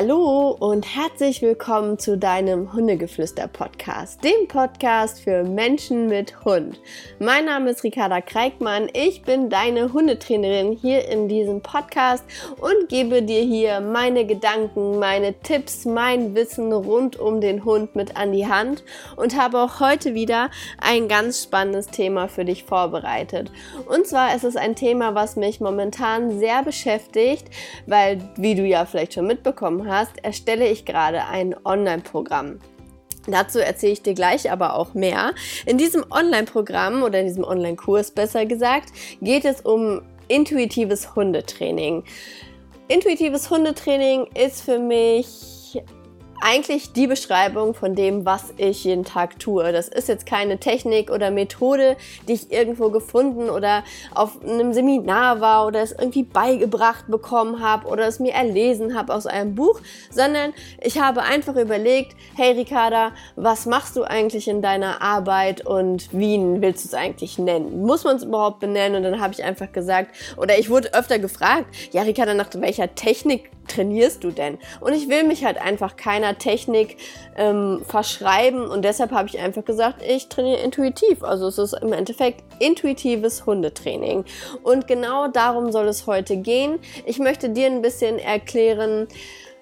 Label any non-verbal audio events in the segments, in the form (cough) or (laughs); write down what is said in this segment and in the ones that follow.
Hallo und herzlich willkommen zu deinem Hundegeflüster-Podcast, dem Podcast für Menschen mit Hund. Mein Name ist Ricarda Kreikmann, ich bin deine Hundetrainerin hier in diesem Podcast und gebe dir hier meine Gedanken, meine Tipps, mein Wissen rund um den Hund mit an die Hand und habe auch heute wieder ein ganz spannendes Thema für dich vorbereitet. Und zwar ist es ein Thema, was mich momentan sehr beschäftigt, weil, wie du ja vielleicht schon mitbekommen hast, erstelle ich gerade ein Online-Programm. Dazu erzähle ich dir gleich aber auch mehr. In diesem Online-Programm oder in diesem Online-Kurs besser gesagt, geht es um intuitives Hundetraining. Intuitives Hundetraining ist für mich eigentlich die Beschreibung von dem, was ich jeden Tag tue. Das ist jetzt keine Technik oder Methode, die ich irgendwo gefunden oder auf einem Seminar war oder es irgendwie beigebracht bekommen habe oder es mir erlesen habe aus einem Buch, sondern ich habe einfach überlegt, hey Ricarda, was machst du eigentlich in deiner Arbeit und wie willst du es eigentlich nennen? Muss man es überhaupt benennen? Und dann habe ich einfach gesagt, oder ich wurde öfter gefragt, ja Ricarda, nach welcher Technik trainierst du denn? Und ich will mich halt einfach keiner Technik ähm, verschreiben und deshalb habe ich einfach gesagt, ich trainiere intuitiv. Also es ist im Endeffekt intuitives Hundetraining. Und genau darum soll es heute gehen. Ich möchte dir ein bisschen erklären,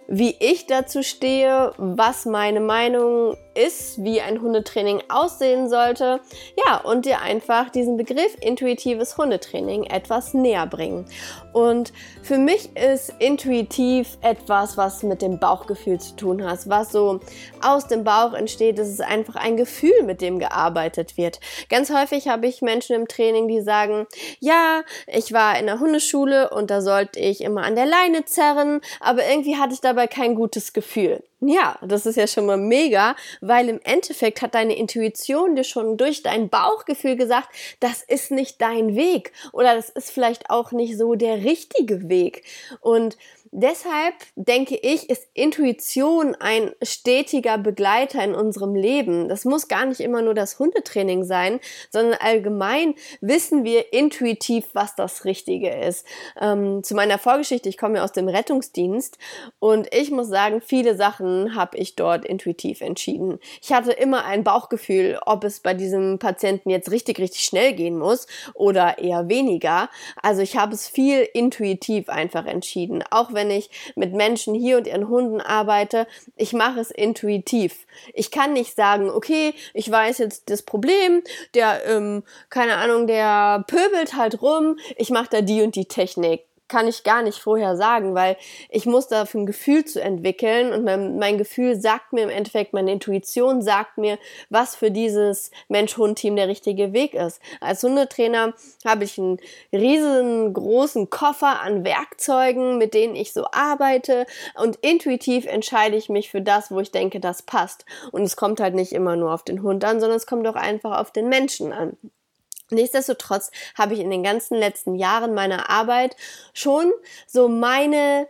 wie ich dazu stehe, was meine Meinung ist, wie ein Hundetraining aussehen sollte. Ja, und dir einfach diesen Begriff intuitives Hundetraining etwas näher bringen. Und für mich ist intuitiv etwas, was mit dem Bauchgefühl zu tun hat, was so aus dem Bauch entsteht. Es ist einfach ein Gefühl, mit dem gearbeitet wird. Ganz häufig habe ich Menschen im Training, die sagen, ja, ich war in der Hundeschule und da sollte ich immer an der Leine zerren, aber irgendwie hatte ich dabei kein gutes Gefühl. Ja, das ist ja schon mal mega, weil im Endeffekt hat deine Intuition dir schon durch dein Bauchgefühl gesagt, das ist nicht dein Weg oder das ist vielleicht auch nicht so der richtige Weg. Und Deshalb denke ich, ist Intuition ein stetiger Begleiter in unserem Leben. Das muss gar nicht immer nur das Hundetraining sein, sondern allgemein wissen wir intuitiv, was das Richtige ist. Ähm, zu meiner Vorgeschichte, ich komme ja aus dem Rettungsdienst und ich muss sagen, viele Sachen habe ich dort intuitiv entschieden. Ich hatte immer ein Bauchgefühl, ob es bei diesem Patienten jetzt richtig, richtig schnell gehen muss oder eher weniger. Also ich habe es viel intuitiv einfach entschieden, auch wenn wenn ich mit Menschen hier und ihren Hunden arbeite, ich mache es intuitiv. Ich kann nicht sagen, okay, ich weiß jetzt das Problem, der, ähm, keine Ahnung, der pöbelt halt rum, ich mache da die und die Technik kann ich gar nicht vorher sagen, weil ich muss dafür ein Gefühl zu entwickeln und mein, mein Gefühl sagt mir im Endeffekt, meine Intuition sagt mir, was für dieses Mensch-Hund-Team der richtige Weg ist. Als Hundetrainer habe ich einen riesengroßen Koffer an Werkzeugen, mit denen ich so arbeite und intuitiv entscheide ich mich für das, wo ich denke, das passt. Und es kommt halt nicht immer nur auf den Hund an, sondern es kommt auch einfach auf den Menschen an. Nichtsdestotrotz habe ich in den ganzen letzten Jahren meiner Arbeit schon so meine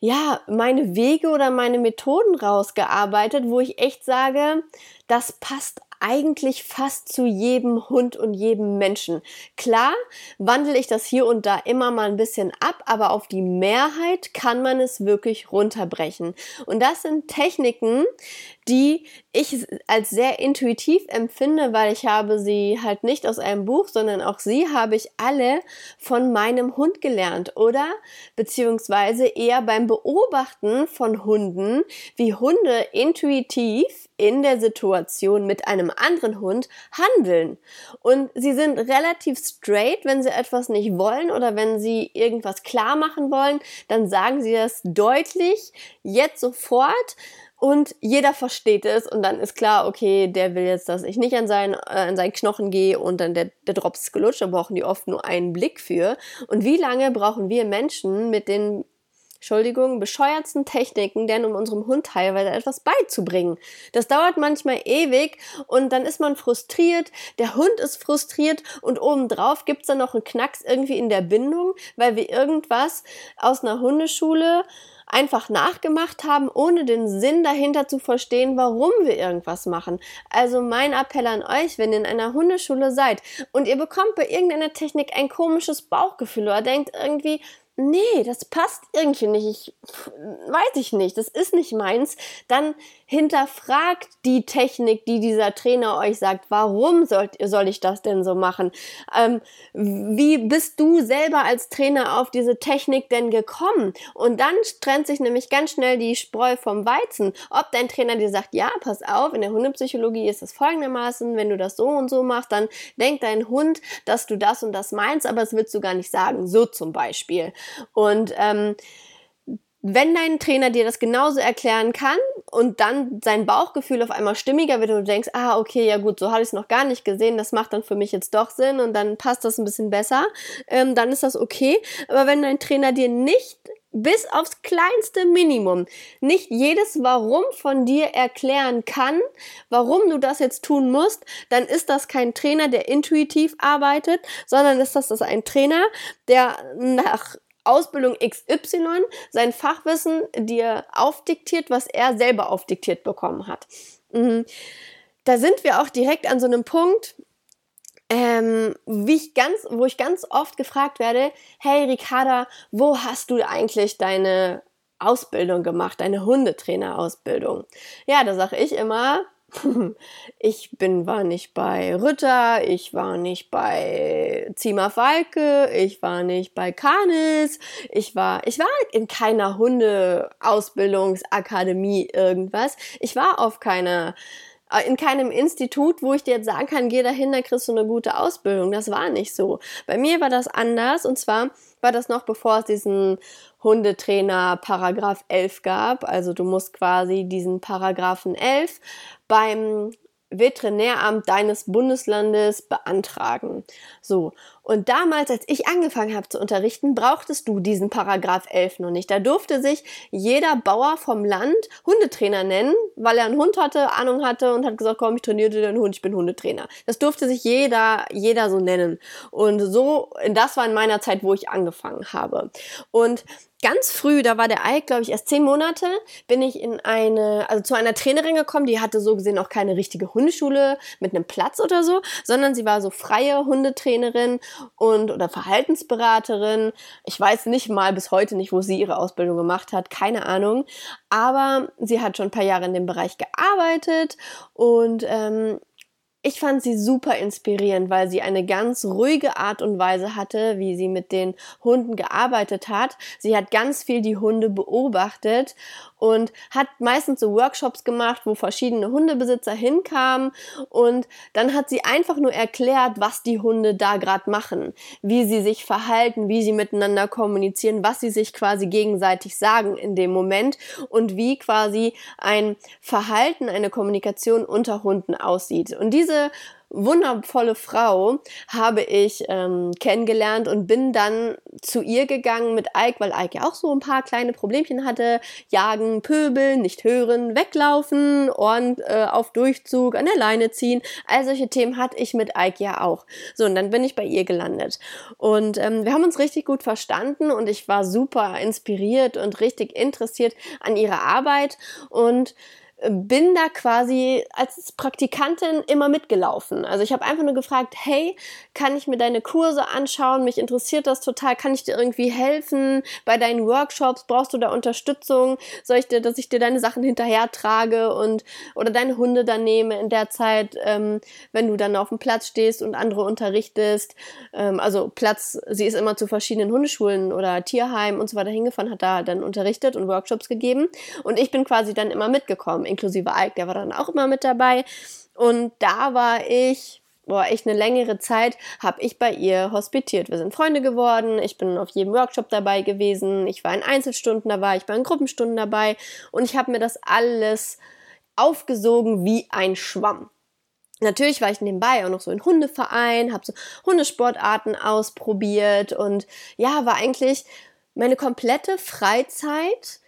ja, meine Wege oder meine Methoden rausgearbeitet, wo ich echt sage, das passt eigentlich fast zu jedem Hund und jedem Menschen. Klar, wandle ich das hier und da immer mal ein bisschen ab, aber auf die Mehrheit kann man es wirklich runterbrechen. Und das sind Techniken, die ich als sehr intuitiv empfinde, weil ich habe sie halt nicht aus einem Buch, sondern auch sie habe ich alle von meinem Hund gelernt oder beziehungsweise eher beim Beobachten von Hunden, wie Hunde intuitiv in der Situation mit einem anderen Hund handeln. Und sie sind relativ straight, wenn sie etwas nicht wollen oder wenn sie irgendwas klar machen wollen, dann sagen sie das deutlich, jetzt sofort und jeder versteht es und dann ist klar, okay, der will jetzt, dass ich nicht an seinen, äh, an seinen Knochen gehe und dann der, der Drops ist gelutscht, da brauchen die oft nur einen Blick für. Und wie lange brauchen wir Menschen mit den Entschuldigung, bescheuertsten Techniken, denn um unserem Hund teilweise etwas beizubringen. Das dauert manchmal ewig und dann ist man frustriert, der Hund ist frustriert und obendrauf gibt's dann noch einen Knacks irgendwie in der Bindung, weil wir irgendwas aus einer Hundeschule einfach nachgemacht haben, ohne den Sinn dahinter zu verstehen, warum wir irgendwas machen. Also mein Appell an euch, wenn ihr in einer Hundeschule seid und ihr bekommt bei irgendeiner Technik ein komisches Bauchgefühl oder denkt irgendwie, nee, das passt irgendwie nicht, ich weiß ich nicht, das ist nicht meins, dann hinterfragt die Technik, die dieser Trainer euch sagt. Warum sollt, soll ich das denn so machen? Ähm, wie bist du selber als Trainer auf diese Technik denn gekommen? Und dann trennt sich nämlich ganz schnell die Spreu vom Weizen. Ob dein Trainer dir sagt, ja, pass auf, in der Hundepsychologie ist es folgendermaßen, wenn du das so und so machst, dann denkt dein Hund, dass du das und das meinst, aber es willst du gar nicht sagen. So zum Beispiel. Und ähm, wenn dein Trainer dir das genauso erklären kann und dann sein Bauchgefühl auf einmal stimmiger wird und du denkst, ah, okay, ja gut, so habe ich es noch gar nicht gesehen, das macht dann für mich jetzt doch Sinn und dann passt das ein bisschen besser, ähm, dann ist das okay. Aber wenn dein Trainer dir nicht bis aufs kleinste Minimum nicht jedes Warum von dir erklären kann, warum du das jetzt tun musst, dann ist das kein Trainer, der intuitiv arbeitet, sondern ist das, das ein Trainer, der nach Ausbildung XY sein Fachwissen dir aufdiktiert, was er selber aufdiktiert bekommen hat. Mhm. Da sind wir auch direkt an so einem Punkt, ähm, wie ich ganz, wo ich ganz oft gefragt werde, hey Ricarda, wo hast du eigentlich deine Ausbildung gemacht, deine Hundetrainerausbildung? Ja, da sage ich immer, ich bin, war nicht bei Rütter, ich war nicht bei Zima Falke, ich war nicht bei Canis, ich war, ich war in keiner Hundeausbildungsakademie irgendwas. Ich war auf keiner in keinem Institut, wo ich dir jetzt sagen kann, geh dahin, da kriegst du eine gute Ausbildung. Das war nicht so. Bei mir war das anders und zwar war das noch bevor es diesen Hundetrainer Paragraph 11 gab. Also du musst quasi diesen Paragraphen 11 beim Veterinäramt deines Bundeslandes beantragen. So. Und damals, als ich angefangen habe zu unterrichten, brauchtest du diesen Paragraph 11 noch nicht. Da durfte sich jeder Bauer vom Land Hundetrainer nennen, weil er einen Hund hatte, Ahnung hatte und hat gesagt, komm, ich trainiere dir den Hund, ich bin Hundetrainer. Das durfte sich jeder, jeder so nennen. Und so, das war in meiner Zeit, wo ich angefangen habe. Und ganz früh, da war der Ike, glaube ich, erst zehn Monate, bin ich in eine, also zu einer Trainerin gekommen, die hatte so gesehen auch keine richtige Hundeschule mit einem Platz oder so, sondern sie war so freie Hundetrainerin und oder Verhaltensberaterin. Ich weiß nicht mal bis heute nicht, wo sie ihre Ausbildung gemacht hat, keine Ahnung. Aber sie hat schon ein paar Jahre in dem Bereich gearbeitet und ähm, ich fand sie super inspirierend, weil sie eine ganz ruhige Art und Weise hatte, wie sie mit den Hunden gearbeitet hat. Sie hat ganz viel die Hunde beobachtet und hat meistens so Workshops gemacht, wo verschiedene Hundebesitzer hinkamen und dann hat sie einfach nur erklärt, was die Hunde da gerade machen, wie sie sich verhalten, wie sie miteinander kommunizieren, was sie sich quasi gegenseitig sagen in dem Moment und wie quasi ein Verhalten, eine Kommunikation unter Hunden aussieht. Und diese wundervolle Frau habe ich ähm, kennengelernt und bin dann zu ihr gegangen mit Ike, weil Ike ja auch so ein paar kleine Problemchen hatte. Jagen, pöbeln, nicht hören, weglaufen, Ohren äh, auf Durchzug, an der Leine ziehen. All solche Themen hatte ich mit Ike ja auch. So, und dann bin ich bei ihr gelandet. Und ähm, wir haben uns richtig gut verstanden und ich war super inspiriert und richtig interessiert an ihrer Arbeit und bin da quasi als Praktikantin immer mitgelaufen. Also ich habe einfach nur gefragt, hey, kann ich mir deine Kurse anschauen? Mich interessiert das total. Kann ich dir irgendwie helfen bei deinen Workshops? Brauchst du da Unterstützung? Soll ich dir, dass ich dir deine Sachen hinterher trage und oder deine Hunde dann nehme in der Zeit, ähm, wenn du dann auf dem Platz stehst und andere unterrichtest? Ähm, also Platz, sie ist immer zu verschiedenen Hundeschulen oder Tierheimen und so weiter hingefahren, hat da dann unterrichtet und Workshops gegeben und ich bin quasi dann immer mitgekommen inklusive Ike, der war dann auch immer mit dabei. Und da war ich, boah, echt eine längere Zeit, habe ich bei ihr hospitiert. Wir sind Freunde geworden, ich bin auf jedem Workshop dabei gewesen, ich war in Einzelstunden dabei, ich war in Gruppenstunden dabei und ich habe mir das alles aufgesogen wie ein Schwamm. Natürlich war ich nebenbei auch noch so in Hundeverein, habe so Hundesportarten ausprobiert und ja, war eigentlich meine komplette Freizeit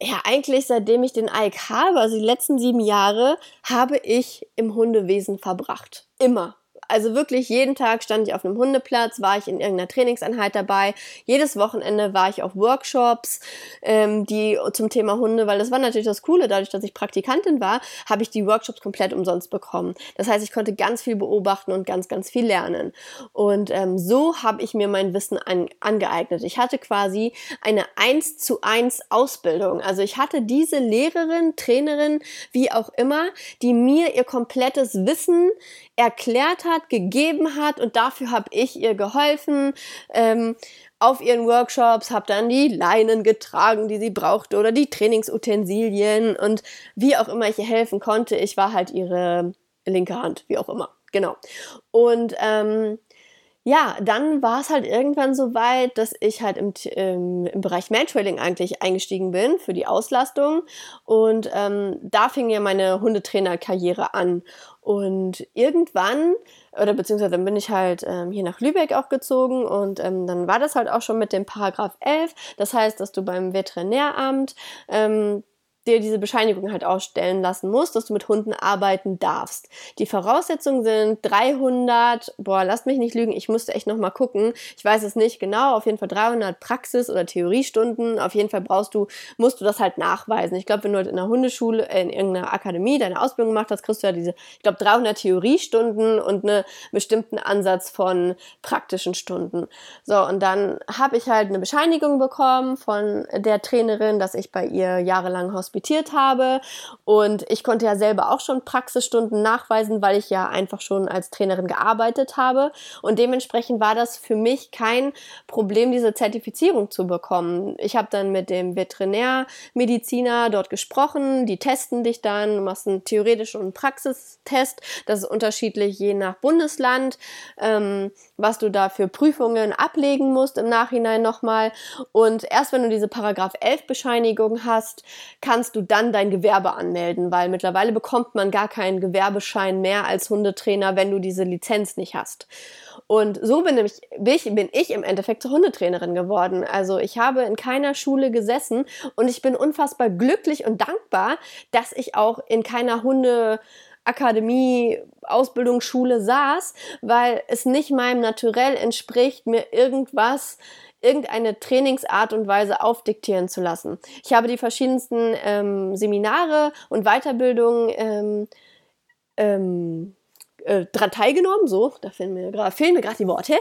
ja, eigentlich seitdem ich den Ike habe, also die letzten sieben Jahre, habe ich im Hundewesen verbracht. Immer. Also wirklich jeden Tag stand ich auf einem Hundeplatz, war ich in irgendeiner Trainingseinheit dabei. Jedes Wochenende war ich auf Workshops, ähm, die zum Thema Hunde, weil das war natürlich das Coole, dadurch, dass ich Praktikantin war, habe ich die Workshops komplett umsonst bekommen. Das heißt, ich konnte ganz viel beobachten und ganz, ganz viel lernen. Und ähm, so habe ich mir mein Wissen an, angeeignet. Ich hatte quasi eine 1 zu 1 Ausbildung. Also ich hatte diese Lehrerin, Trainerin, wie auch immer, die mir ihr komplettes Wissen erklärt hat, gegeben hat und dafür habe ich ihr geholfen. Ähm, auf ihren Workshops, habe dann die Leinen getragen, die sie brauchte oder die Trainingsutensilien und wie auch immer ich ihr helfen konnte. Ich war halt ihre linke Hand, wie auch immer. Genau. Und ähm, ja, dann war es halt irgendwann so weit, dass ich halt im, im, im Bereich Mantrailing eigentlich eingestiegen bin für die Auslastung. Und ähm, da fing ja meine Hundetrainerkarriere an. Und irgendwann, oder beziehungsweise dann bin ich halt ähm, hier nach Lübeck auch gezogen und ähm, dann war das halt auch schon mit dem Paragraph 11. Das heißt, dass du beim Veterinäramt ähm, dir diese Bescheinigung halt ausstellen lassen musst, dass du mit Hunden arbeiten darfst. Die Voraussetzungen sind 300, boah, lasst mich nicht lügen, ich musste echt nochmal gucken. Ich weiß es nicht genau, auf jeden Fall 300 Praxis- oder Theoriestunden. Auf jeden Fall brauchst du, musst du das halt nachweisen. Ich glaube, wenn du halt in einer Hundeschule, äh, in irgendeiner Akademie deine Ausbildung gemacht hast, kriegst du ja diese, ich glaube, 300 Theoriestunden und einen bestimmten Ansatz von praktischen Stunden. So, und dann habe ich halt eine Bescheinigung bekommen von der Trainerin, dass ich bei ihr jahrelang hospitiert hospitiert habe. Und ich konnte ja selber auch schon Praxisstunden nachweisen, weil ich ja einfach schon als Trainerin gearbeitet habe. Und dementsprechend war das für mich kein Problem, diese Zertifizierung zu bekommen. Ich habe dann mit dem Veterinärmediziner dort gesprochen. Die testen dich dann, du machst einen theoretischen und Praxistest. Das ist unterschiedlich je nach Bundesland, ähm, was du da für Prüfungen ablegen musst im Nachhinein nochmal. Und erst wenn du diese Paragraph 11 Bescheinigung hast, kannst kannst du dann dein Gewerbe anmelden, weil mittlerweile bekommt man gar keinen Gewerbeschein mehr als Hundetrainer, wenn du diese Lizenz nicht hast. Und so bin, nämlich, bin ich im Endeffekt zur Hundetrainerin geworden. Also ich habe in keiner Schule gesessen und ich bin unfassbar glücklich und dankbar, dass ich auch in keiner Hunde Akademie, Ausbildungsschule saß, weil es nicht meinem Naturell entspricht, mir irgendwas irgendeine Trainingsart und Weise aufdiktieren zu lassen. Ich habe die verschiedensten ähm, Seminare und Weiterbildungen ähm, ähm, äh, teilgenommen, so, da fehlen mir gerade die Worte,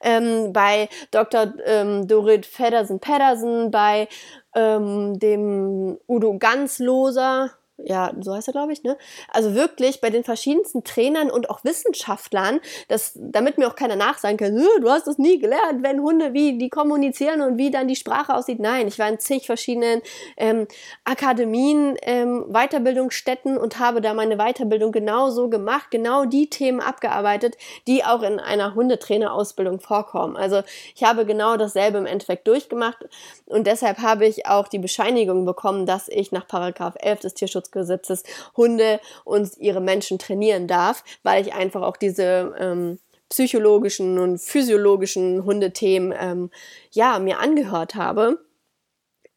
ähm, bei Dr. Ähm, Dorit Feddersen-Pedersen, bei ähm, dem Udo Ganzloser, ja, so heißt er, glaube ich, ne? Also wirklich bei den verschiedensten Trainern und auch Wissenschaftlern, dass, damit mir auch keiner nachsagen kann, du hast das nie gelernt, wenn Hunde, wie die kommunizieren und wie dann die Sprache aussieht. Nein, ich war in zig verschiedenen ähm, Akademien, ähm, Weiterbildungsstätten und habe da meine Weiterbildung genauso gemacht, genau die Themen abgearbeitet, die auch in einer Hundetrainerausbildung vorkommen. Also ich habe genau dasselbe im Endeffekt durchgemacht und deshalb habe ich auch die Bescheinigung bekommen, dass ich nach Paragraph 11 des Tierschutzes Tierschutzgesetzes Hunde und ihre Menschen trainieren darf, weil ich einfach auch diese ähm, psychologischen und physiologischen Hundethemen ähm, ja mir angehört habe.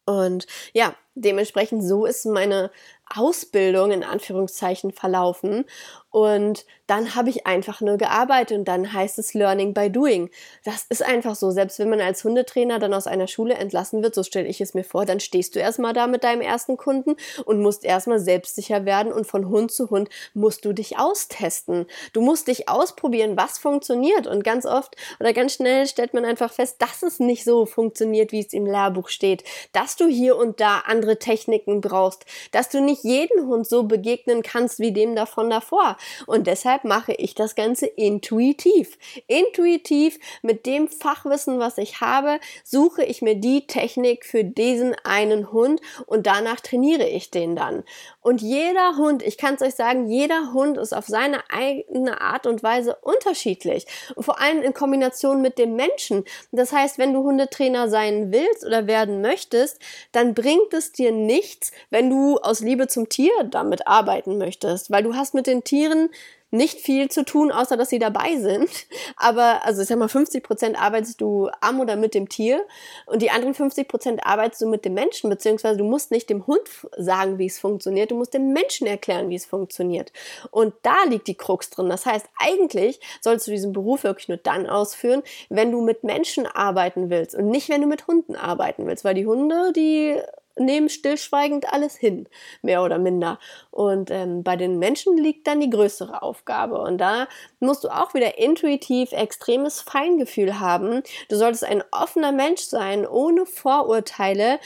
Und ja, dementsprechend so ist meine Ausbildung in Anführungszeichen verlaufen. Und dann habe ich einfach nur gearbeitet und dann heißt es Learning by Doing. Das ist einfach so. Selbst wenn man als Hundetrainer dann aus einer Schule entlassen wird, so stelle ich es mir vor, dann stehst du erstmal da mit deinem ersten Kunden und musst erstmal selbstsicher werden und von Hund zu Hund musst du dich austesten. Du musst dich ausprobieren, was funktioniert. Und ganz oft oder ganz schnell stellt man einfach fest, dass es nicht so funktioniert, wie es im Lehrbuch steht. Dass du hier und da andere Techniken brauchst. Dass du nicht jeden Hund so begegnen kannst wie dem davon davor. Und deshalb mache ich das Ganze intuitiv. Intuitiv mit dem Fachwissen, was ich habe, suche ich mir die Technik für diesen einen Hund und danach trainiere ich den dann. Und jeder Hund, ich kann es euch sagen, jeder Hund ist auf seine eigene Art und Weise unterschiedlich. Und vor allem in Kombination mit dem Menschen. Das heißt, wenn du Hundetrainer sein willst oder werden möchtest, dann bringt es dir nichts, wenn du aus Liebe zum Tier damit arbeiten möchtest, weil du hast mit den Tieren nicht viel zu tun, außer dass sie dabei sind. (laughs) Aber, also ich sag mal, 50 Prozent arbeitest du am oder mit dem Tier und die anderen 50 Prozent arbeitest du mit dem Menschen, beziehungsweise du musst nicht dem Hund sagen, wie es funktioniert, du musst dem Menschen erklären, wie es funktioniert. Und da liegt die Krux drin. Das heißt, eigentlich sollst du diesen Beruf wirklich nur dann ausführen, wenn du mit Menschen arbeiten willst und nicht, wenn du mit Hunden arbeiten willst, weil die Hunde, die nehmen stillschweigend alles hin, mehr oder minder. Und ähm, bei den Menschen liegt dann die größere Aufgabe. Und da musst du auch wieder intuitiv extremes Feingefühl haben. Du solltest ein offener Mensch sein, ohne Vorurteile,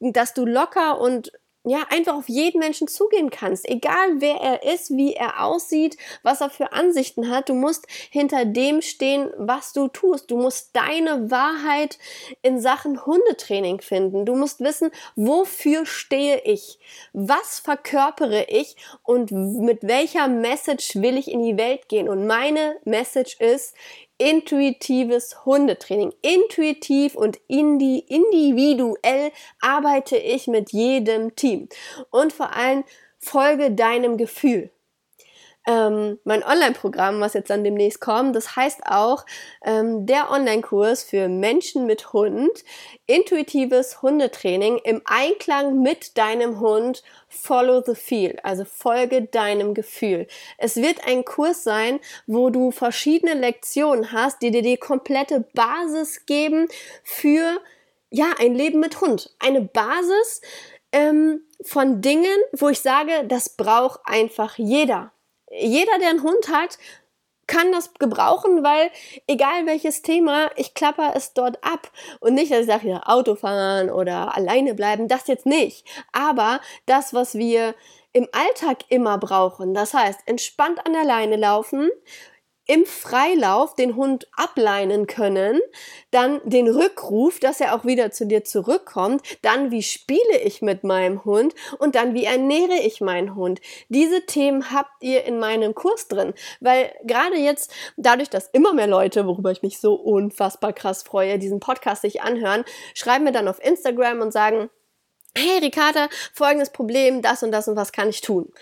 dass du locker und ja, einfach auf jeden Menschen zugehen kannst, egal wer er ist, wie er aussieht, was er für Ansichten hat. Du musst hinter dem stehen, was du tust. Du musst deine Wahrheit in Sachen Hundetraining finden. Du musst wissen, wofür stehe ich? Was verkörpere ich? Und mit welcher Message will ich in die Welt gehen? Und meine Message ist, intuitives Hundetraining. Intuitiv und indi individuell arbeite ich mit jedem Team. Und vor allem folge deinem Gefühl ähm, mein Online-Programm, was jetzt dann demnächst kommt. Das heißt auch ähm, der Online-Kurs für Menschen mit Hund, intuitives Hundetraining im Einklang mit deinem Hund. Follow the feel, also folge deinem Gefühl. Es wird ein Kurs sein, wo du verschiedene Lektionen hast, die dir die komplette Basis geben für ja ein Leben mit Hund. Eine Basis ähm, von Dingen, wo ich sage, das braucht einfach jeder jeder, der einen Hund hat, kann das gebrauchen, weil egal welches Thema, ich klapper es dort ab. Und nicht, dass ich sage, ja, Autofahren oder alleine bleiben, das jetzt nicht. Aber das, was wir im Alltag immer brauchen, das heißt, entspannt an der Leine laufen, im Freilauf den Hund ableinen können, dann den Rückruf, dass er auch wieder zu dir zurückkommt, dann wie spiele ich mit meinem Hund und dann wie ernähre ich meinen Hund. Diese Themen habt ihr in meinem Kurs drin, weil gerade jetzt dadurch, dass immer mehr Leute, worüber ich mich so unfassbar krass freue, diesen Podcast sich anhören, schreiben mir dann auf Instagram und sagen, hey Ricarda, folgendes Problem, das und das und was kann ich tun?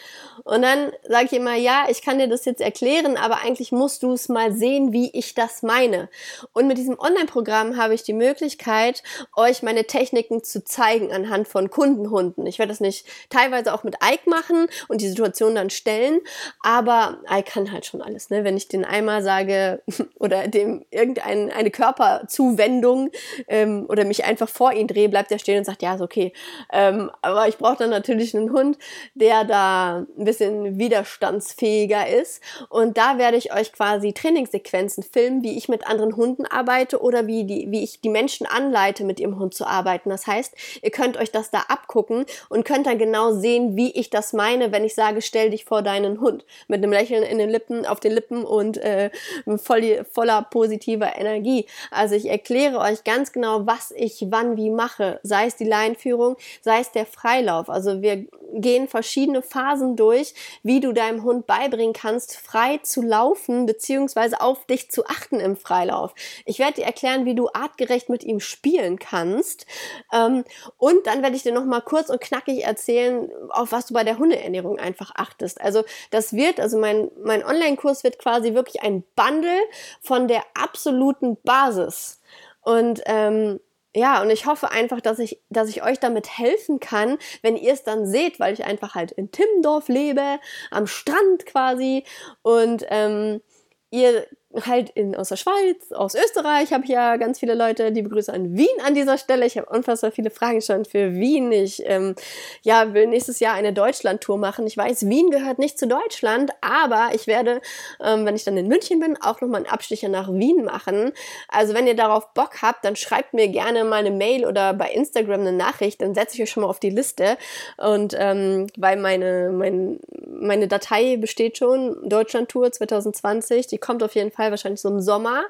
Und dann sage ich immer, ja, ich kann dir das jetzt erklären, aber eigentlich musst du es mal sehen, wie ich das meine. Und mit diesem Online-Programm habe ich die Möglichkeit, euch meine Techniken zu zeigen anhand von Kundenhunden. Ich werde das nicht teilweise auch mit Ike machen und die Situation dann stellen, aber Ike kann halt schon alles. Ne? Wenn ich den einmal sage (laughs) oder dem irgendeine eine Körperzuwendung ähm, oder mich einfach vor ihn drehe, bleibt er stehen und sagt, ja, ist okay ähm, aber ich brauche dann natürlich einen Hund, der da ein bisschen widerstandsfähiger ist. Und da werde ich euch quasi Trainingssequenzen filmen, wie ich mit anderen Hunden arbeite oder wie, die, wie ich die Menschen anleite, mit ihrem Hund zu arbeiten. Das heißt, ihr könnt euch das da abgucken und könnt dann genau sehen, wie ich das meine, wenn ich sage, stell dich vor deinen Hund. Mit einem Lächeln in den Lippen, auf den Lippen und äh, voll, voller positiver Energie. Also ich erkläre euch ganz genau, was ich wann wie mache. Sei es die Leinführung, sei es der Freilauf. Also wir gehen verschiedene Phasen durch, wie du deinem Hund beibringen kannst, frei zu laufen beziehungsweise auf dich zu achten im Freilauf. Ich werde dir erklären, wie du artgerecht mit ihm spielen kannst. Ähm, und dann werde ich dir noch mal kurz und knackig erzählen, auf was du bei der Hundeernährung einfach achtest. Also das wird, also mein, mein Online-Kurs wird quasi wirklich ein Bundle von der absoluten Basis. Und ähm, ja, und ich hoffe einfach, dass ich, dass ich euch damit helfen kann, wenn ihr es dann seht, weil ich einfach halt in Timmendorf lebe, am Strand quasi. Und ähm, ihr halt in, aus der Schweiz, aus Österreich habe ich ja ganz viele Leute, die begrüße an Wien an dieser Stelle. Ich habe unfassbar viele Fragen schon für Wien. Ich ähm, ja, will nächstes Jahr eine Deutschland-Tour machen. Ich weiß, Wien gehört nicht zu Deutschland, aber ich werde, ähm, wenn ich dann in München bin, auch nochmal einen Abstecher nach Wien machen. Also wenn ihr darauf Bock habt, dann schreibt mir gerne mal eine Mail oder bei Instagram eine Nachricht, dann setze ich euch schon mal auf die Liste. Und ähm, weil meine, mein, meine Datei besteht schon, Deutschland-Tour 2020, die kommt auf jeden Fall Fall wahrscheinlich so im Sommer.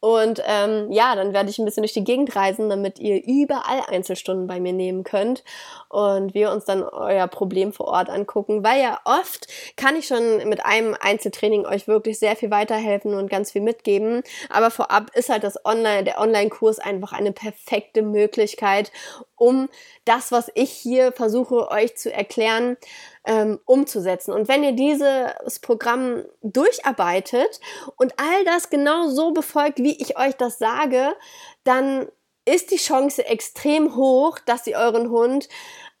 Und ähm, ja, dann werde ich ein bisschen durch die Gegend reisen, damit ihr überall Einzelstunden bei mir nehmen könnt und wir uns dann euer Problem vor Ort angucken, weil ja oft kann ich schon mit einem Einzeltraining euch wirklich sehr viel weiterhelfen und ganz viel mitgeben. Aber vorab ist halt das Online, der Online-Kurs einfach eine perfekte Möglichkeit, um das, was ich hier versuche euch zu erklären, ähm, umzusetzen. Und wenn ihr dieses Programm durcharbeitet und all das genau so befolgt, wie ich euch das sage, dann ist die Chance extrem hoch, dass ihr euren Hund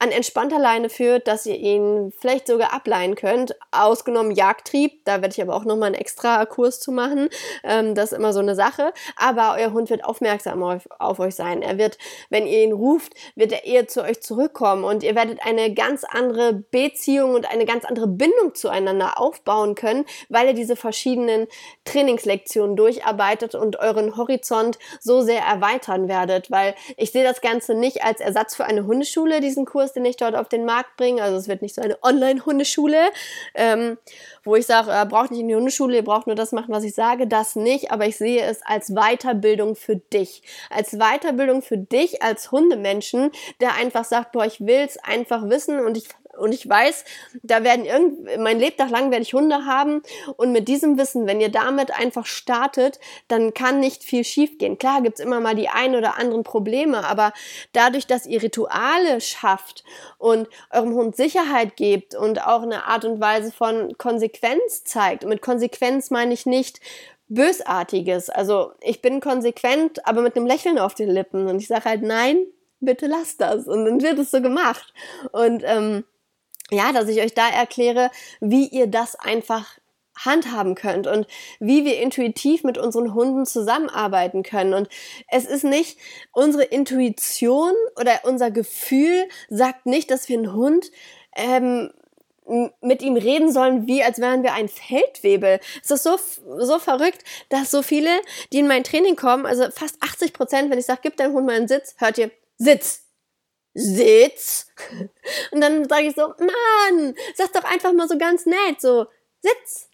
an entspannter Leine führt, dass ihr ihn vielleicht sogar ableihen könnt. Ausgenommen Jagdtrieb, da werde ich aber auch nochmal einen extra Kurs zu machen. Ähm, das ist immer so eine Sache. Aber euer Hund wird aufmerksam auf, auf, euch sein. Er wird, wenn ihr ihn ruft, wird er eher zu euch zurückkommen und ihr werdet eine ganz andere Beziehung und eine ganz andere Bindung zueinander aufbauen können, weil ihr diese verschiedenen Trainingslektionen durcharbeitet und euren Horizont so sehr erweitern werdet. Weil ich sehe das Ganze nicht als Ersatz für eine Hundeschule, diesen Kurs, Kurs, den ich dort auf den Markt bringe. Also es wird nicht so eine Online-Hundeschule, ähm, wo ich sage, äh, braucht nicht in die Hundeschule, ihr braucht nur das machen, was ich sage. Das nicht, aber ich sehe es als Weiterbildung für dich. Als Weiterbildung für dich als Hundemenschen, der einfach sagt, boah, ich es einfach wissen und ich und ich weiß, da werden irgend, mein Lebtag lang werde ich Hunde haben. Und mit diesem Wissen, wenn ihr damit einfach startet, dann kann nicht viel schiefgehen. Klar gibt's immer mal die ein oder anderen Probleme, aber dadurch, dass ihr Rituale schafft und eurem Hund Sicherheit gebt und auch eine Art und Weise von Konsequenz zeigt, und mit Konsequenz meine ich nicht, Bösartiges. Also ich bin konsequent, aber mit einem Lächeln auf den Lippen. Und ich sage halt, nein, bitte lass das. Und dann wird es so gemacht. Und ähm, ja, dass ich euch da erkläre, wie ihr das einfach handhaben könnt und wie wir intuitiv mit unseren Hunden zusammenarbeiten können. Und es ist nicht unsere Intuition oder unser Gefühl sagt nicht, dass wir einen Hund ähm, mit ihm reden sollen, wie als wären wir ein Feldwebel. Es ist so, so verrückt, dass so viele, die in mein Training kommen, also fast 80 Prozent, wenn ich sage, gib deinem Hund mal einen Sitz, hört ihr Sitz. Sitz. (laughs) Und dann sage ich so, Mann, sag doch einfach mal so ganz nett, so, Sitz.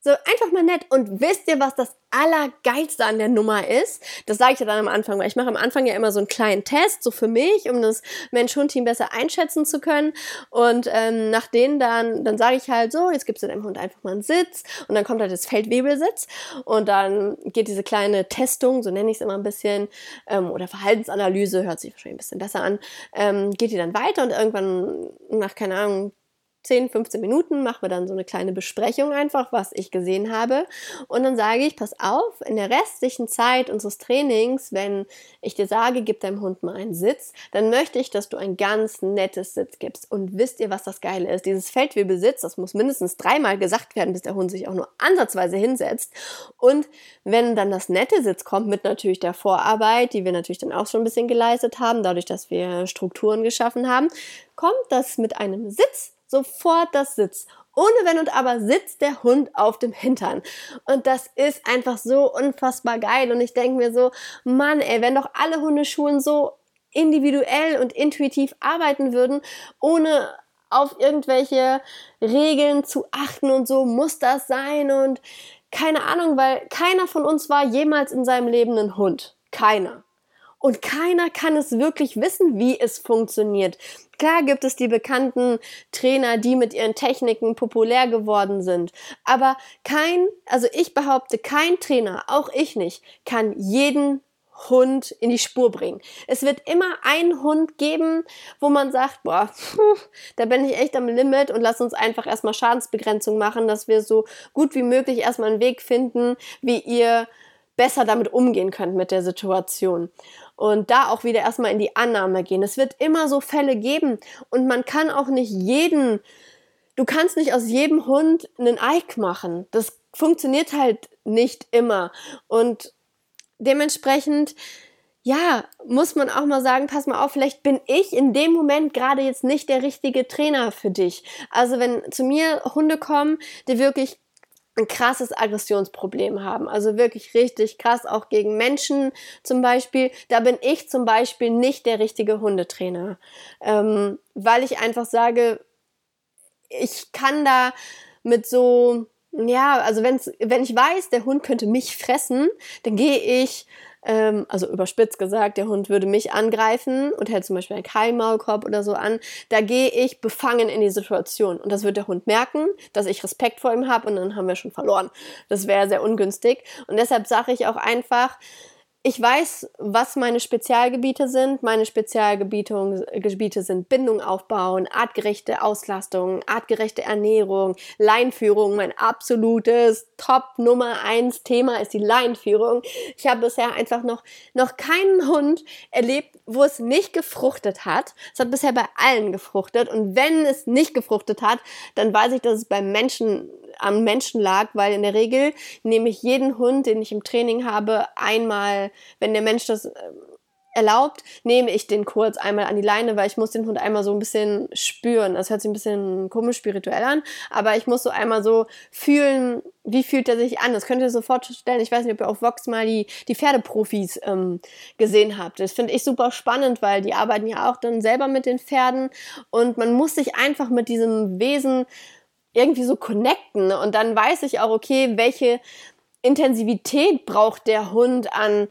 So einfach mal nett. Und wisst ihr, was das Allergeilste an der Nummer ist? Das sage ich ja dann am Anfang, weil ich mache am Anfang ja immer so einen kleinen Test, so für mich, um das Mensch-Hund-Team besser einschätzen zu können. Und ähm, nach denen dann, dann sage ich halt so, jetzt gibst du deinem Hund einfach mal einen Sitz und dann kommt halt das Feldwebelsitz und dann geht diese kleine Testung, so nenne ich es immer ein bisschen, ähm, oder Verhaltensanalyse, hört sich wahrscheinlich ein bisschen besser an, ähm, geht die dann weiter und irgendwann nach, keine Ahnung, 10, 15 Minuten machen wir dann so eine kleine Besprechung einfach, was ich gesehen habe. Und dann sage ich, pass auf, in der restlichen Zeit unseres Trainings, wenn ich dir sage, gib deinem Hund mal einen Sitz, dann möchte ich, dass du ein ganz nettes Sitz gibst. Und wisst ihr, was das Geile ist? Dieses Feldwebelsitz, das muss mindestens dreimal gesagt werden, bis der Hund sich auch nur ansatzweise hinsetzt. Und wenn dann das nette Sitz kommt, mit natürlich der Vorarbeit, die wir natürlich dann auch schon ein bisschen geleistet haben, dadurch, dass wir Strukturen geschaffen haben, kommt das mit einem Sitz sofort das Sitz. Ohne Wenn und Aber sitzt der Hund auf dem Hintern. Und das ist einfach so unfassbar geil. Und ich denke mir so, Mann, ey, wenn doch alle Hundeschulen so individuell und intuitiv arbeiten würden, ohne auf irgendwelche Regeln zu achten und so muss das sein und keine Ahnung, weil keiner von uns war jemals in seinem Leben ein Hund. Keiner. Und keiner kann es wirklich wissen, wie es funktioniert. Klar gibt es die bekannten Trainer, die mit ihren Techniken populär geworden sind. Aber kein, also ich behaupte, kein Trainer, auch ich nicht, kann jeden Hund in die Spur bringen. Es wird immer einen Hund geben, wo man sagt, boah, da bin ich echt am Limit und lass uns einfach erstmal Schadensbegrenzung machen, dass wir so gut wie möglich erstmal einen Weg finden, wie ihr besser damit umgehen könnt mit der Situation und da auch wieder erstmal in die Annahme gehen. Es wird immer so Fälle geben und man kann auch nicht jeden, du kannst nicht aus jedem Hund einen Ike machen. Das funktioniert halt nicht immer und dementsprechend ja, muss man auch mal sagen, pass mal auf, vielleicht bin ich in dem Moment gerade jetzt nicht der richtige Trainer für dich. Also wenn zu mir Hunde kommen, die wirklich ein krasses Aggressionsproblem haben. Also wirklich richtig krass, auch gegen Menschen zum Beispiel. Da bin ich zum Beispiel nicht der richtige Hundetrainer, ähm, weil ich einfach sage, ich kann da mit so, ja, also wenn's, wenn ich weiß, der Hund könnte mich fressen, dann gehe ich ähm, also überspitzt gesagt, der Hund würde mich angreifen und hält zum Beispiel einen Keilmaulkorb oder so an, da gehe ich befangen in die Situation. Und das wird der Hund merken, dass ich Respekt vor ihm habe und dann haben wir schon verloren. Das wäre sehr ungünstig. Und deshalb sage ich auch einfach, ich weiß, was meine Spezialgebiete sind. Meine Spezialgebiete sind Bindung aufbauen, artgerechte Auslastung, artgerechte Ernährung, Leinführung. Mein absolutes Top Nummer eins Thema ist die Leinführung. Ich habe bisher einfach noch, noch keinen Hund erlebt, wo es nicht gefruchtet hat. Es hat bisher bei allen gefruchtet. Und wenn es nicht gefruchtet hat, dann weiß ich, dass es beim Menschen am Menschen lag, weil in der Regel nehme ich jeden Hund, den ich im Training habe, einmal, wenn der Mensch das ähm, erlaubt, nehme ich den kurz einmal an die Leine, weil ich muss den Hund einmal so ein bisschen spüren. Das hört sich ein bisschen komisch spirituell an, aber ich muss so einmal so fühlen, wie fühlt er sich an. Das könnt ihr sofort stellen. Ich weiß nicht, ob ihr auf Vox mal die, die Pferdeprofis ähm, gesehen habt. Das finde ich super spannend, weil die arbeiten ja auch dann selber mit den Pferden und man muss sich einfach mit diesem Wesen irgendwie so connecten und dann weiß ich auch, okay, welche Intensivität braucht der Hund an,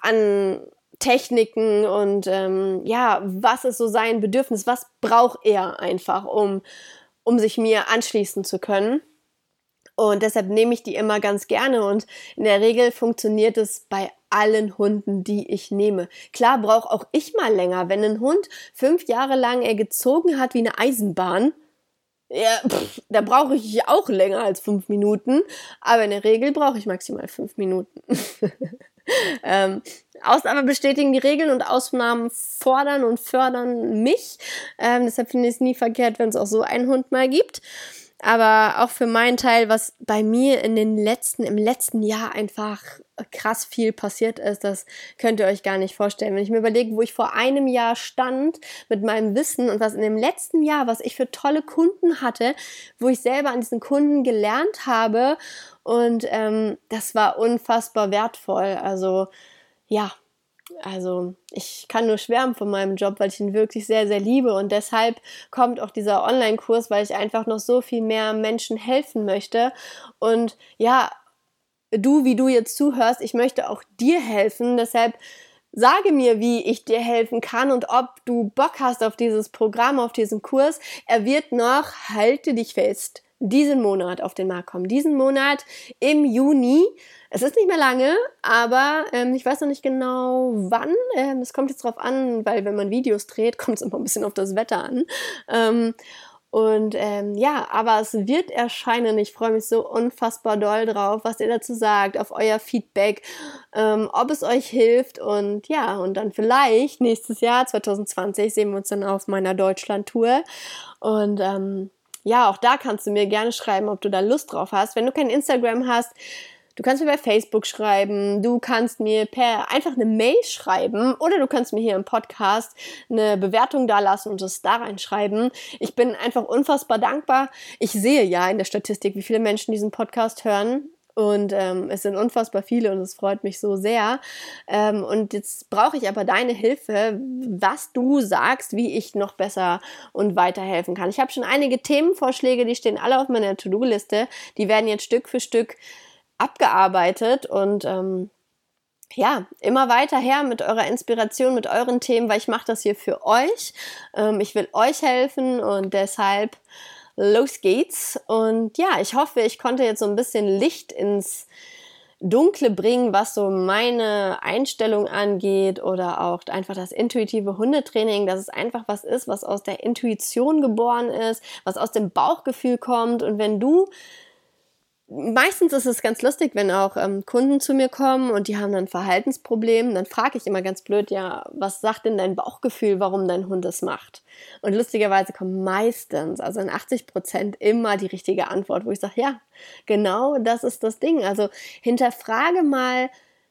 an Techniken und ähm, ja, was ist so sein Bedürfnis, was braucht er einfach, um, um sich mir anschließen zu können. Und deshalb nehme ich die immer ganz gerne und in der Regel funktioniert es bei allen Hunden, die ich nehme. Klar brauche auch ich mal länger. Wenn ein Hund fünf Jahre lang er gezogen hat wie eine Eisenbahn, ja, pff, da brauche ich auch länger als fünf Minuten, aber in der Regel brauche ich maximal fünf Minuten. (laughs) ähm, Ausnahmen bestätigen die Regeln und Ausnahmen fordern und fördern mich. Ähm, deshalb finde ich es nie verkehrt, wenn es auch so einen Hund mal gibt. Aber auch für meinen Teil, was bei mir in den letzten, im letzten Jahr einfach krass viel passiert ist, das könnt ihr euch gar nicht vorstellen. Wenn ich mir überlege, wo ich vor einem Jahr stand mit meinem Wissen und was in dem letzten Jahr, was ich für tolle Kunden hatte, wo ich selber an diesen Kunden gelernt habe und ähm, das war unfassbar wertvoll. Also ja, also ich kann nur schwärmen von meinem Job, weil ich ihn wirklich sehr, sehr liebe. Und deshalb kommt auch dieser Online-Kurs, weil ich einfach noch so viel mehr Menschen helfen möchte. Und ja, du, wie du jetzt zuhörst, ich möchte auch dir helfen, deshalb Sage mir, wie ich dir helfen kann und ob du Bock hast auf dieses Programm, auf diesen Kurs. Er wird noch, halte dich fest, diesen Monat auf den Markt kommen. Diesen Monat im Juni. Es ist nicht mehr lange, aber ähm, ich weiß noch nicht genau wann. Ähm, es kommt jetzt drauf an, weil wenn man Videos dreht, (laughs) kommt es immer ein bisschen auf das Wetter an. Ähm, und ähm, ja, aber es wird erscheinen. Ich freue mich so unfassbar doll drauf, was ihr dazu sagt, auf euer Feedback, ähm, ob es euch hilft. Und ja, und dann vielleicht nächstes Jahr, 2020, sehen wir uns dann auf meiner Deutschland-Tour. Und ähm, ja, auch da kannst du mir gerne schreiben, ob du da Lust drauf hast. Wenn du kein Instagram hast, Du kannst mir bei Facebook schreiben, du kannst mir per einfach eine Mail schreiben oder du kannst mir hier im Podcast eine Bewertung da lassen und es da reinschreiben. Ich bin einfach unfassbar dankbar. Ich sehe ja in der Statistik, wie viele Menschen diesen Podcast hören. Und ähm, es sind unfassbar viele und es freut mich so sehr. Ähm, und jetzt brauche ich aber deine Hilfe, was du sagst, wie ich noch besser und weiterhelfen kann. Ich habe schon einige Themenvorschläge, die stehen alle auf meiner To-Do-Liste. Die werden jetzt Stück für Stück abgearbeitet und ähm, ja, immer weiter her mit eurer Inspiration, mit euren Themen, weil ich mache das hier für euch. Ähm, ich will euch helfen und deshalb los geht's. Und ja, ich hoffe, ich konnte jetzt so ein bisschen Licht ins Dunkle bringen, was so meine Einstellung angeht oder auch einfach das intuitive Hundetraining, dass es einfach was ist, was aus der Intuition geboren ist, was aus dem Bauchgefühl kommt. Und wenn du meistens ist es ganz lustig, wenn auch ähm, Kunden zu mir kommen und die haben dann Verhaltensprobleme, dann frage ich immer ganz blöd, ja, was sagt denn dein Bauchgefühl, warum dein Hund das macht? Und lustigerweise kommt meistens, also in 80 Prozent immer die richtige Antwort, wo ich sage, ja, genau das ist das Ding. Also hinterfrage mal,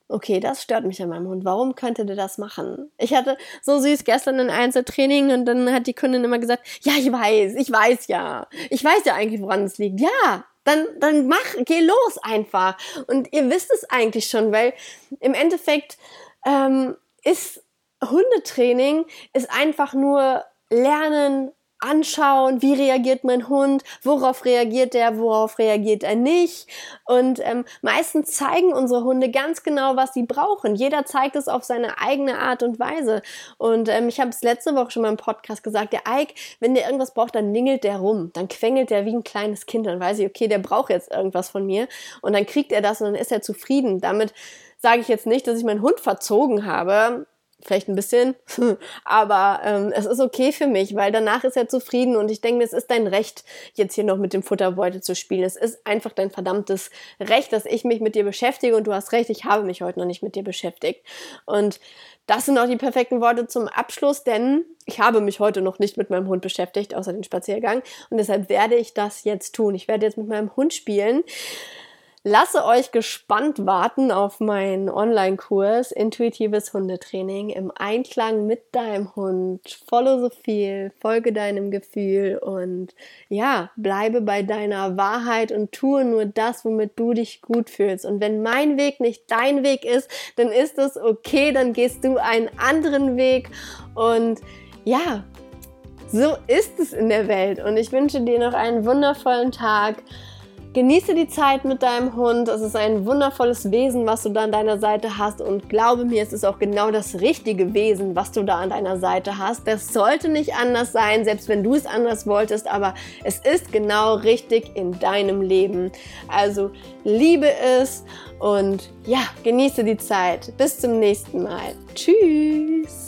okay, das stört mich an meinem Hund. Warum könnte der das machen? Ich hatte so süß gestern ein Einzeltraining und dann hat die Kundin immer gesagt, ja, ich weiß, ich weiß ja. Ich weiß ja eigentlich, woran es liegt. Ja, dann, dann mach, geh los einfach. Und ihr wisst es eigentlich schon, weil im Endeffekt ähm, ist Hundetraining ist einfach nur Lernen anschauen, wie reagiert mein Hund, worauf reagiert er, worauf reagiert er nicht. Und ähm, meistens zeigen unsere Hunde ganz genau, was sie brauchen. Jeder zeigt es auf seine eigene Art und Weise. Und ähm, ich habe es letzte Woche schon mal im Podcast gesagt, der Ike, wenn der irgendwas braucht, dann ningelt der rum. Dann quengelt der wie ein kleines Kind. Dann weiß ich, okay, der braucht jetzt irgendwas von mir. Und dann kriegt er das und dann ist er zufrieden. Damit sage ich jetzt nicht, dass ich meinen Hund verzogen habe vielleicht ein bisschen, (laughs) aber ähm, es ist okay für mich, weil danach ist er zufrieden und ich denke mir, es ist dein Recht, jetzt hier noch mit dem Futterbeutel zu spielen. Es ist einfach dein verdammtes Recht, dass ich mich mit dir beschäftige und du hast recht, ich habe mich heute noch nicht mit dir beschäftigt. Und das sind auch die perfekten Worte zum Abschluss, denn ich habe mich heute noch nicht mit meinem Hund beschäftigt, außer den Spaziergang. Und deshalb werde ich das jetzt tun. Ich werde jetzt mit meinem Hund spielen lasse euch gespannt warten auf meinen Online-Kurs Intuitives Hundetraining im Einklang mit deinem Hund. Follow so viel, folge deinem Gefühl und ja, bleibe bei deiner Wahrheit und tue nur das, womit du dich gut fühlst. Und wenn mein Weg nicht dein Weg ist, dann ist es okay, dann gehst du einen anderen Weg und ja, so ist es in der Welt. Und ich wünsche dir noch einen wundervollen Tag. Genieße die Zeit mit deinem Hund. Es ist ein wundervolles Wesen, was du da an deiner Seite hast. Und glaube mir, es ist auch genau das richtige Wesen, was du da an deiner Seite hast. Das sollte nicht anders sein, selbst wenn du es anders wolltest. Aber es ist genau richtig in deinem Leben. Also liebe es und ja, genieße die Zeit. Bis zum nächsten Mal. Tschüss.